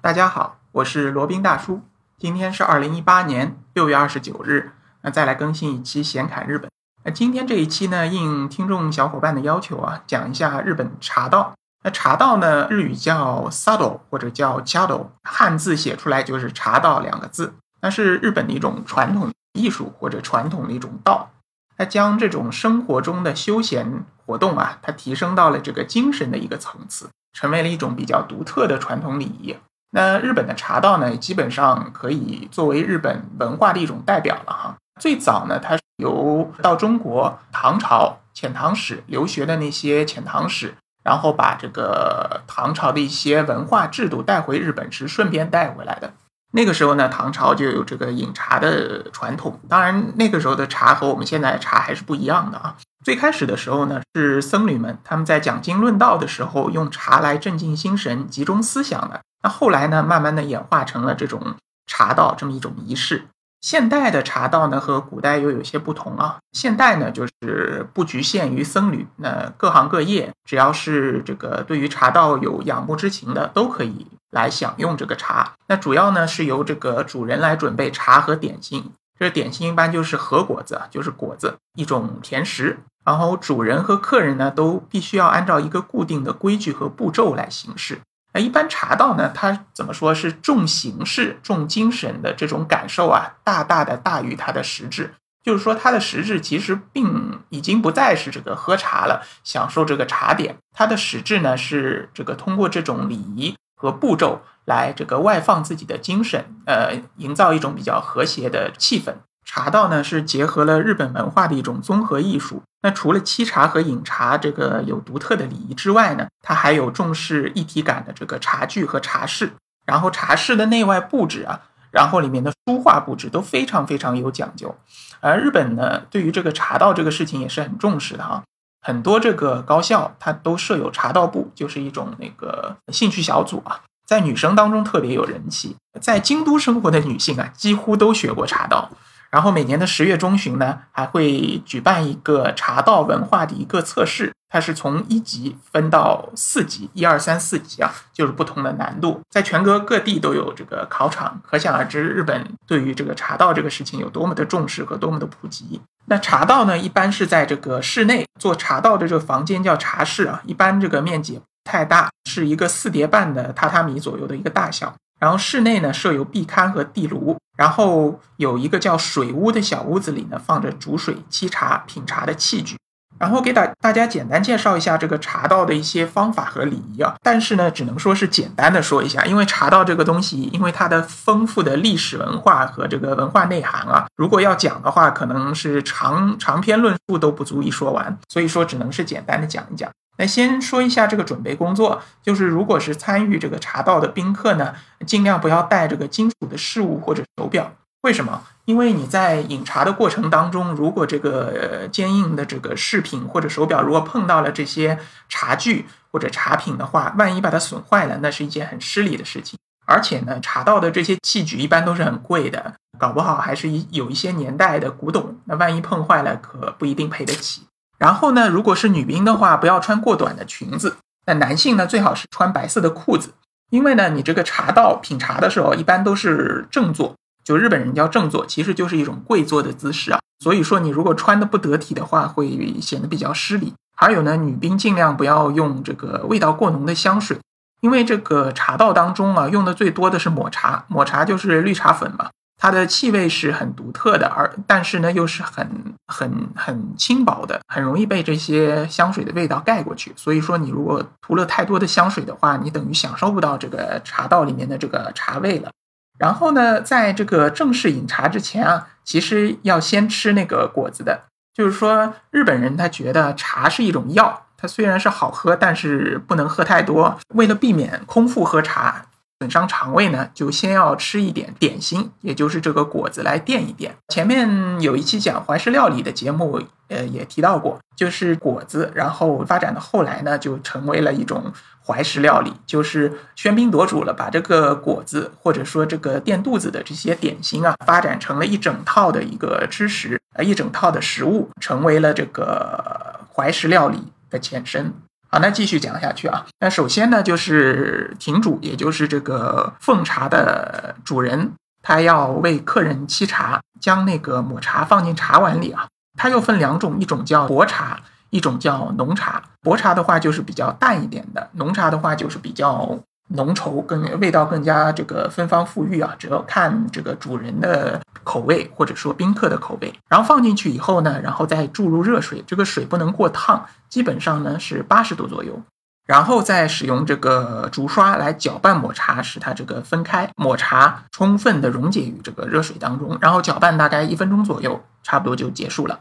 大家好，我是罗宾大叔。今天是二零一八年六月二十九日，那再来更新一期闲侃日本。那今天这一期呢，应听众小伙伴的要求啊，讲一下日本茶道。那茶道呢，日语叫 sado 或者叫 chado，汉字写出来就是茶道两个字。那是日本的一种传统艺术或者传统的一种道。它将这种生活中的休闲活动啊，它提升到了这个精神的一个层次，成为了一种比较独特的传统礼仪。那日本的茶道呢，基本上可以作为日本文化的一种代表了哈。最早呢，它由到中国唐朝遣唐使留学的那些遣唐使，然后把这个唐朝的一些文化制度带回日本时，顺便带回来的。那个时候呢，唐朝就有这个饮茶的传统。当然，那个时候的茶和我们现在茶还是不一样的啊。最开始的时候呢，是僧侣们他们在讲经论道的时候，用茶来镇静心神、集中思想的。那后来呢，慢慢的演化成了这种茶道这么一种仪式。现代的茶道呢，和古代又有些不同啊。现代呢，就是不局限于僧侣，那各行各业，只要是这个对于茶道有仰慕之情的，都可以来享用这个茶。那主要呢是由这个主人来准备茶和点心，这点心一般就是和果子，就是果子一种甜食。然后主人和客人呢，都必须要按照一个固定的规矩和步骤来行事。一般茶道呢，它怎么说是重形式、重精神的这种感受啊，大大的大于它的实质。就是说，它的实质其实并已经不再是这个喝茶了，享受这个茶点。它的实质呢，是这个通过这种礼仪和步骤来这个外放自己的精神，呃，营造一种比较和谐的气氛。茶道呢是结合了日本文化的一种综合艺术。那除了沏茶和饮茶这个有独特的礼仪之外呢，它还有重视一体感的这个茶具和茶室。然后茶室的内外布置啊，然后里面的书画布置都非常非常有讲究。而日本呢，对于这个茶道这个事情也是很重视的哈。很多这个高校它都设有茶道部，就是一种那个兴趣小组啊，在女生当中特别有人气。在京都生活的女性啊，几乎都学过茶道。然后每年的十月中旬呢，还会举办一个茶道文化的一个测试，它是从一级分到四级，一二三四级啊，就是不同的难度，在全国各地都有这个考场，可想而知日本对于这个茶道这个事情有多么的重视和多么的普及。那茶道呢，一般是在这个室内做茶道的这个房间叫茶室啊，一般这个面积不太大，是一个四叠半的榻榻米左右的一个大小。然后室内呢设有壁龛和地炉，然后有一个叫水屋的小屋子里呢放着煮水、沏茶、品茶的器具。然后给大大家简单介绍一下这个茶道的一些方法和礼仪啊，但是呢只能说是简单的说一下，因为茶道这个东西，因为它的丰富的历史文化和这个文化内涵啊，如果要讲的话，可能是长长篇论述都不足以说完，所以说只能是简单的讲一讲。那先说一下这个准备工作，就是如果是参与这个茶道的宾客呢，尽量不要带这个金属的饰物或者手表。为什么？因为你在饮茶的过程当中，如果这个坚硬的这个饰品或者手表如果碰到了这些茶具或者茶品的话，万一把它损坏了，那是一件很失礼的事情。而且呢，茶道的这些器具一般都是很贵的，搞不好还是一有一些年代的古董，那万一碰坏了，可不一定赔得起。然后呢，如果是女兵的话，不要穿过短的裙子。那男性呢，最好是穿白色的裤子，因为呢，你这个茶道品茶的时候，一般都是正坐，就日本人叫正坐，其实就是一种跪坐的姿势啊。所以说，你如果穿的不得体的话，会显得比较失礼。还有呢，女兵尽量不要用这个味道过浓的香水，因为这个茶道当中啊，用的最多的是抹茶，抹茶就是绿茶粉嘛。它的气味是很独特的，而但是呢，又是很很很轻薄的，很容易被这些香水的味道盖过去。所以说，你如果涂了太多的香水的话，你等于享受不到这个茶道里面的这个茶味了。然后呢，在这个正式饮茶之前啊，其实要先吃那个果子的。就是说，日本人他觉得茶是一种药，它虽然是好喝，但是不能喝太多。为了避免空腹喝茶。损伤肠胃呢，就先要吃一点点心，也就是这个果子来垫一垫。前面有一期讲怀石料理的节目，呃，也提到过，就是果子，然后发展到后来呢，就成为了一种怀石料理，就是喧宾夺主了，把这个果子或者说这个垫肚子的这些点心啊，发展成了一整套的一个知识，呃，一整套的食物，成为了这个怀石料理的前身。好，那继续讲下去啊。那首先呢，就是亭主，也就是这个奉茶的主人，他要为客人沏茶，将那个抹茶放进茶碗里啊。它又分两种，一种叫薄茶，一种叫浓茶。薄茶的话就是比较淡一点的，浓茶的话就是比较浓稠，更味道更加这个芬芳馥郁啊。只要看这个主人的口味或者说宾客的口味，然后放进去以后呢，然后再注入热水，这个水不能过烫。基本上呢是八十度左右，然后再使用这个竹刷来搅拌抹茶，使它这个分开，抹茶充分的溶解于这个热水当中，然后搅拌大概一分钟左右，差不多就结束了。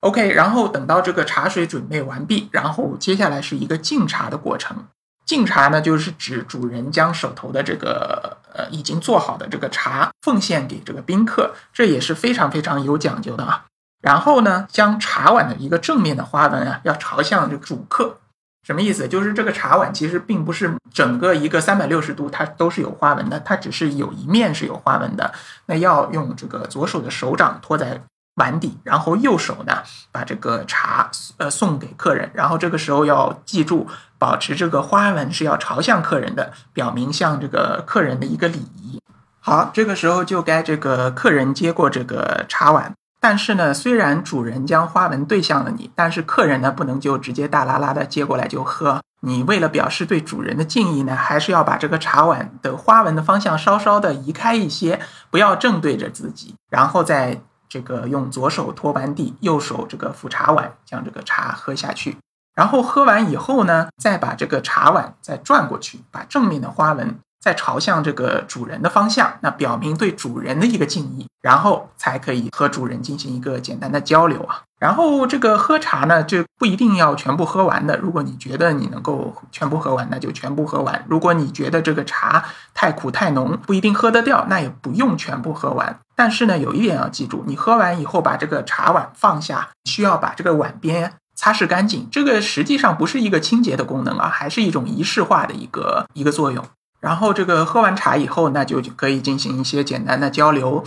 OK，然后等到这个茶水准备完毕，然后接下来是一个敬茶的过程。敬茶呢，就是指主人将手头的这个呃已经做好的这个茶奉献给这个宾客，这也是非常非常有讲究的啊。然后呢，将茶碗的一个正面的花纹啊，要朝向这个主客，什么意思？就是这个茶碗其实并不是整个一个三百六十度它都是有花纹的，它只是有一面是有花纹的。那要用这个左手的手掌托在碗底，然后右手呢把这个茶呃送给客人，然后这个时候要记住保持这个花纹是要朝向客人的，表明向这个客人的一个礼仪。好，这个时候就该这个客人接过这个茶碗。但是呢，虽然主人将花纹对向了你，但是客人呢不能就直接大拉拉的接过来就喝。你为了表示对主人的敬意呢，还是要把这个茶碗的花纹的方向稍稍的移开一些，不要正对着自己。然后再这个用左手托碗底，右手这个扶茶碗，将这个茶喝下去。然后喝完以后呢，再把这个茶碗再转过去，把正面的花纹。再朝向这个主人的方向，那表明对主人的一个敬意，然后才可以和主人进行一个简单的交流啊。然后这个喝茶呢，就不一定要全部喝完的。如果你觉得你能够全部喝完，那就全部喝完；如果你觉得这个茶太苦太浓，不一定喝得掉，那也不用全部喝完。但是呢，有一点要记住，你喝完以后把这个茶碗放下，需要把这个碗边擦拭干净。这个实际上不是一个清洁的功能啊，还是一种仪式化的一个一个作用。然后这个喝完茶以后，那就可以进行一些简单的交流。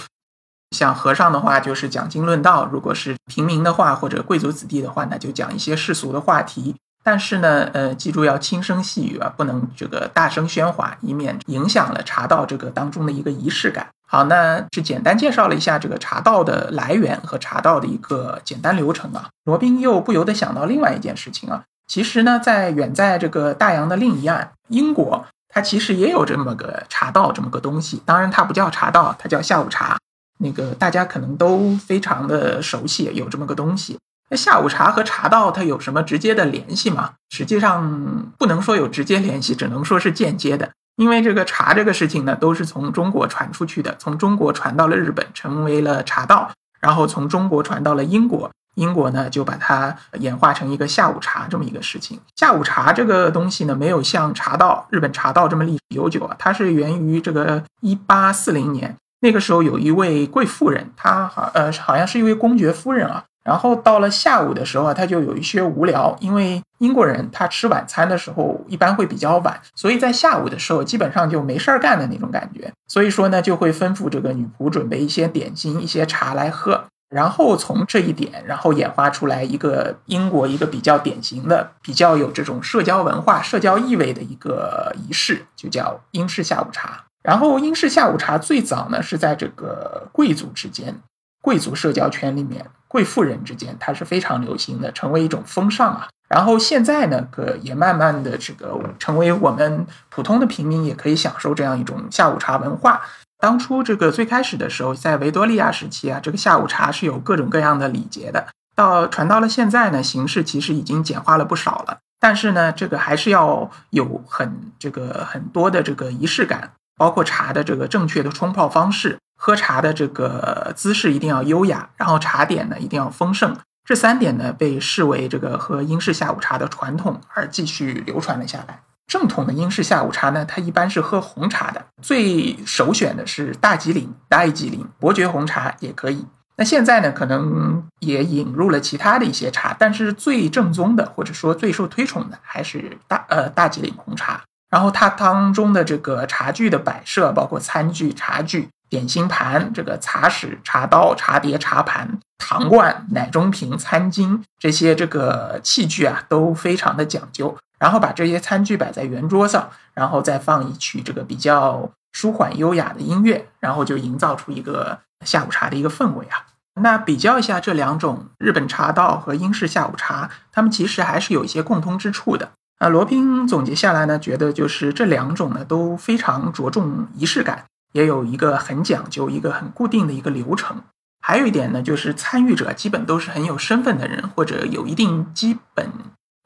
像和尚的话，就是讲经论道；如果是平民的话，或者贵族子弟的话，那就讲一些世俗的话题。但是呢，呃，记住要轻声细语啊，不能这个大声喧哗，以免影响了茶道这个当中的一个仪式感。好，那是简单介绍了一下这个茶道的来源和茶道的一个简单流程啊。罗宾又不由得想到另外一件事情啊，其实呢，在远在这个大洋的另一岸，英国。它其实也有这么个茶道这么个东西，当然它不叫茶道，它叫下午茶。那个大家可能都非常的熟悉，有这么个东西。那下午茶和茶道它有什么直接的联系吗？实际上不能说有直接联系，只能说是间接的。因为这个茶这个事情呢，都是从中国传出去的，从中国传到了日本，成为了茶道，然后从中国传到了英国。英国呢，就把它演化成一个下午茶这么一个事情。下午茶这个东西呢，没有像茶道、日本茶道这么历史悠久啊。它是源于这个一八四零年，那个时候有一位贵妇人，她好呃好像是一位公爵夫人啊。然后到了下午的时候，他就有一些无聊，因为英国人他吃晚餐的时候一般会比较晚，所以在下午的时候基本上就没事儿干的那种感觉。所以说呢，就会吩咐这个女仆准备一些点心、一些茶来喝。然后从这一点，然后演化出来一个英国一个比较典型的、比较有这种社交文化、社交意味的一个仪式，就叫英式下午茶。然后英式下午茶最早呢是在这个贵族之间、贵族社交圈里面、贵妇人之间，它是非常流行的，成为一种风尚啊。然后现在呢，可也慢慢的这个成为我们普通的平民也可以享受这样一种下午茶文化。当初这个最开始的时候，在维多利亚时期啊，这个下午茶是有各种各样的礼节的。到传到了现在呢，形式其实已经简化了不少了。但是呢，这个还是要有很这个很多的这个仪式感，包括茶的这个正确的冲泡方式，喝茶的这个姿势一定要优雅，然后茶点呢一定要丰盛。这三点呢被视为这个喝英式下午茶的传统而继续流传了下来。正统的英式下午茶呢，它一般是喝红茶的，最首选的是大吉岭、大吉岭伯爵红茶也可以。那现在呢，可能也引入了其他的一些茶，但是最正宗的或者说最受推崇的还是大呃大吉岭红茶。然后它当中的这个茶具的摆设，包括餐具、茶具，点心盘、这个茶匙、茶刀、茶碟、茶盘、糖罐、奶中瓶、餐巾这些这个器具啊，都非常的讲究。然后把这些餐具摆在圆桌上，然后再放一曲这个比较舒缓优雅的音乐，然后就营造出一个下午茶的一个氛围啊。那比较一下这两种日本茶道和英式下午茶，他们其实还是有一些共通之处的。那，罗宾总结下来呢，觉得就是这两种呢都非常着重仪式感。也有一个很讲究、一个很固定的一个流程。还有一点呢，就是参与者基本都是很有身份的人，或者有一定基本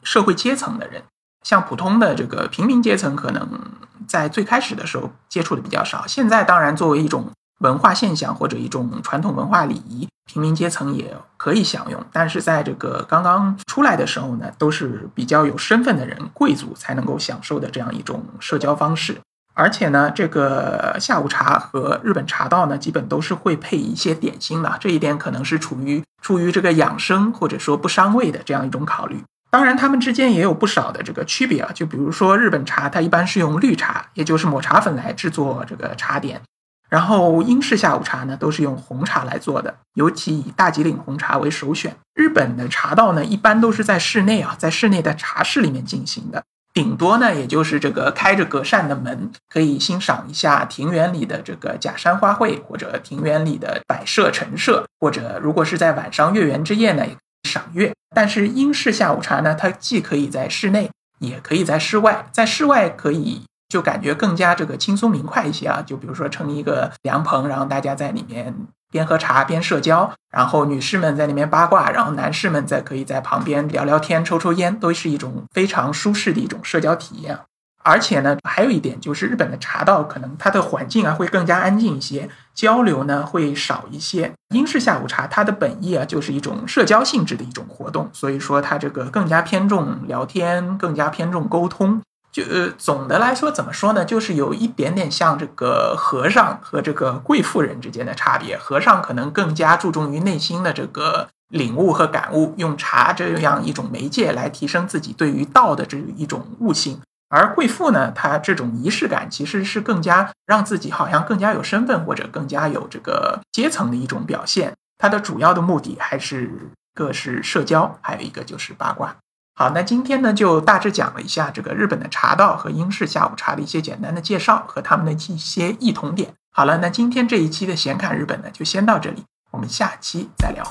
社会阶层的人。像普通的这个平民阶层，可能在最开始的时候接触的比较少。现在当然作为一种文化现象或者一种传统文化礼仪，平民阶层也可以享用。但是在这个刚刚出来的时候呢，都是比较有身份的人、贵族才能够享受的这样一种社交方式。而且呢，这个下午茶和日本茶道呢，基本都是会配一些点心的。这一点可能是处于出于这个养生或者说不伤胃的这样一种考虑。当然，它们之间也有不少的这个区别啊。就比如说日本茶，它一般是用绿茶，也就是抹茶粉来制作这个茶点。然后英式下午茶呢，都是用红茶来做的，尤其以大吉岭红茶为首选。日本的茶道呢，一般都是在室内啊，在室内的茶室里面进行的。顶多呢，也就是这个开着隔扇的门，可以欣赏一下庭园里的这个假山花卉，或者庭园里的摆设陈设，或者如果是在晚上月圆之夜呢，赏月。但是英式下午茶呢，它既可以在室内，也可以在室外，在室外可以就感觉更加这个轻松明快一些啊。就比如说撑一个凉棚，然后大家在里面。边喝茶边社交，然后女士们在那边八卦，然后男士们在可以在旁边聊聊天、抽抽烟，都是一种非常舒适的一种社交体验。而且呢，还有一点就是日本的茶道可能它的环境啊会更加安静一些，交流呢会少一些。英式下午茶它的本意啊就是一种社交性质的一种活动，所以说它这个更加偏重聊天，更加偏重沟通。就呃，总的来说怎么说呢？就是有一点点像这个和尚和这个贵妇人之间的差别。和尚可能更加注重于内心的这个领悟和感悟，用茶这样一种媒介来提升自己对于道的这一种悟性。而贵妇呢，她这种仪式感其实是更加让自己好像更加有身份或者更加有这个阶层的一种表现。它的主要的目的还是个是社交，还有一个就是八卦。好，那今天呢就大致讲了一下这个日本的茶道和英式下午茶的一些简单的介绍和他们的一些异同点。好了，那今天这一期的闲侃日本呢就先到这里，我们下期再聊。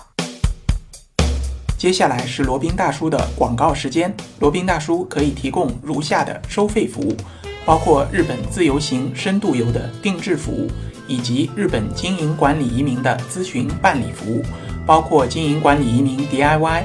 接下来是罗宾大叔的广告时间，罗宾大叔可以提供如下的收费服务，包括日本自由行、深度游的定制服务，以及日本经营管理移民的咨询办理服务，包括经营管理移民 DIY。